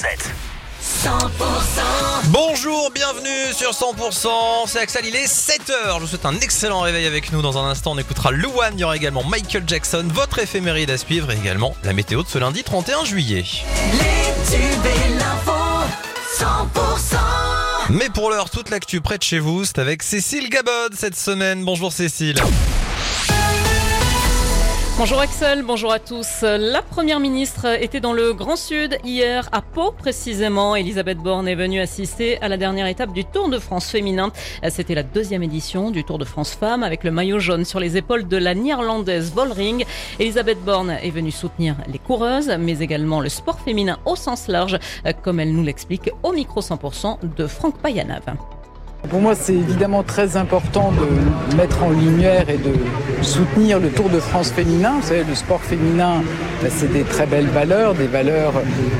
7. 100% Bonjour, bienvenue sur 100%, c'est Axel, il est 7h, je vous souhaite un excellent réveil avec nous, dans un instant on écoutera Luan, il y aura également Michael Jackson, votre éphéméride à suivre et également la météo de ce lundi 31 juillet. Les tubes et l'info 100% Mais pour l'heure, toute l'actu près de chez vous, c'est avec Cécile Gabod cette semaine, bonjour Cécile. Bonjour Axel, bonjour à tous. La première ministre était dans le Grand Sud hier, à Pau précisément. Elisabeth Borne est venue assister à la dernière étape du Tour de France féminin. C'était la deuxième édition du Tour de France femmes avec le maillot jaune sur les épaules de la néerlandaise Volring. Elisabeth Borne est venue soutenir les coureuses, mais également le sport féminin au sens large, comme elle nous l'explique au micro 100% de Franck Payanave. Pour moi, c'est évidemment très important de mettre en lumière et de soutenir le Tour de France féminin. Vous savez, le sport féminin, ben, c'est des très belles valeurs, des valeurs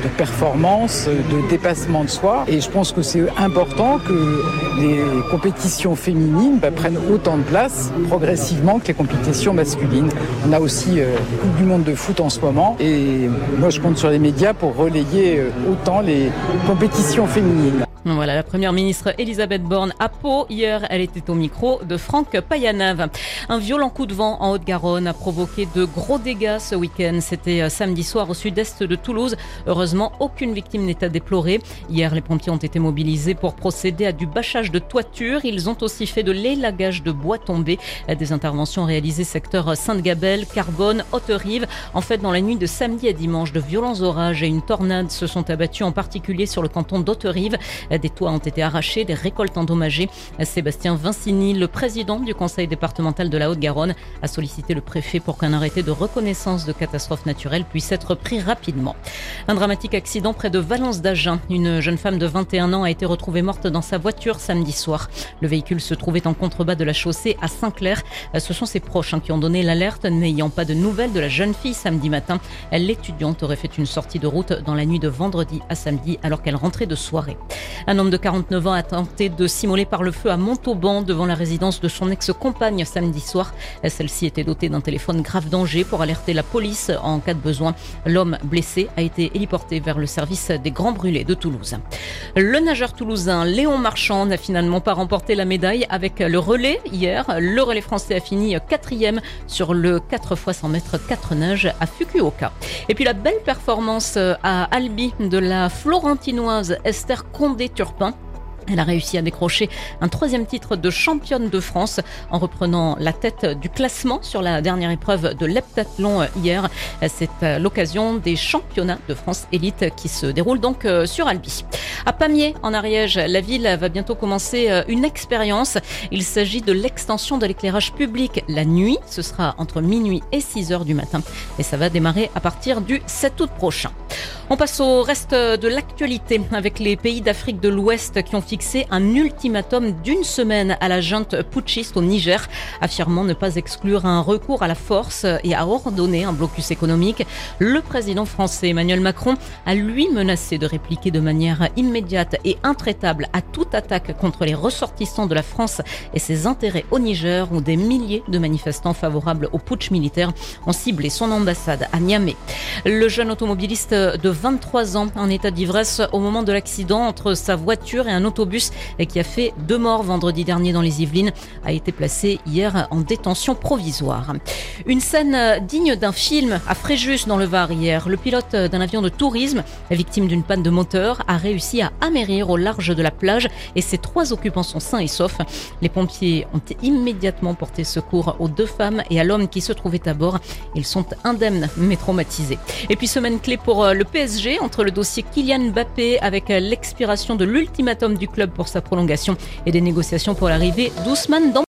de performance, de dépassement de soi. Et je pense que c'est important que les compétitions féminines ben, prennent autant de place progressivement que les compétitions masculines. On a aussi euh, Coupe du Monde de foot en ce moment. Et moi, je compte sur les médias pour relayer euh, autant les compétitions féminines. Voilà, la première ministre Elisabeth Borne à Pau. Hier, elle était au micro de Franck Payanave. Un violent coup de vent en Haute-Garonne a provoqué de gros dégâts ce week-end. C'était euh, samedi soir au sud-est de Toulouse. Heureusement, aucune victime n'est à déplorer. Hier, les pompiers ont été mobilisés pour procéder à du bâchage de toiture. Ils ont aussi fait de l'élagage de bois tombé. Des interventions réalisées secteur Sainte-Gabelle, Carbone, Haute-Rive. En fait, dans la nuit de samedi à dimanche, de violents orages et une tornade se sont abattus en particulier sur le canton d'Haute-Rive. Des toits ont été arrachés, des récoltes endommagées. Sébastien Vincini, le président du conseil départemental de la Haute-Garonne, a sollicité le préfet pour qu'un arrêté de reconnaissance de catastrophe naturelle puisse être pris rapidement. Un dramatique accident près de Valence d'Agen. Une jeune femme de 21 ans a été retrouvée morte dans sa voiture samedi soir. Le véhicule se trouvait en contrebas de la chaussée à Saint-Clair. Ce sont ses proches hein, qui ont donné l'alerte, n'ayant pas de nouvelles de la jeune fille samedi matin. L'étudiante aurait fait une sortie de route dans la nuit de vendredi à samedi alors qu'elle rentrait de soirée. Un homme de 49 ans a tenté de s'immoler par le feu à Montauban devant la résidence de son ex-compagne samedi soir. Celle-ci était dotée d'un téléphone grave danger pour alerter la police en cas de besoin. L'homme blessé a été héliporté vers le service des Grands Brûlés de Toulouse. Le nageur toulousain Léon Marchand n'a finalement pas remporté la médaille avec le relais hier. Le relais français a fini quatrième sur le 4 x 100 mètres 4 nages à Fukuoka. Et puis la belle performance à Albi de la Florentinoise Esther Condé-Turpin. Elle a réussi à décrocher un troisième titre de championne de France en reprenant la tête du classement sur la dernière épreuve de l'heptathlon hier. C'est l'occasion des championnats de France élite qui se déroulent donc sur Albi. À Pamiers, en Ariège, la ville va bientôt commencer une expérience. Il s'agit de l'extension de l'éclairage public la nuit. Ce sera entre minuit et 6 heures du matin. Et ça va démarrer à partir du 7 août prochain. On passe au reste de l'actualité avec les pays d'Afrique de l'Ouest qui ont fixé un ultimatum d'une semaine à la junte putschiste au Niger, affirmant ne pas exclure un recours à la force et à ordonner un blocus économique. Le président français Emmanuel Macron a lui menacé de répliquer de manière immédiate et intraitable à toute attaque contre les ressortissants de la France et ses intérêts au Niger où des milliers de manifestants favorables au putsch militaire ont ciblé son ambassade à Niamey. Le jeune automobiliste de 23 ans en état d'ivresse au moment de l'accident entre sa voiture et un autobus qui a fait deux morts vendredi dernier dans les Yvelines a été placé hier en détention provisoire. Une scène digne d'un film à Fréjus dans le Var hier. Le pilote d'un avion de tourisme, victime d'une panne de moteur, a réussi à amérir au large de la plage et ses trois occupants sont sains et saufs. Les pompiers ont immédiatement porté secours aux deux femmes et à l'homme qui se trouvait à bord. Ils sont indemnes mais traumatisés. Et puis semaine clé pour le PSG entre le dossier Kylian Mbappé avec l'expiration de l'ultimatum du club pour sa prolongation et des négociations pour l'arrivée d'Ousmane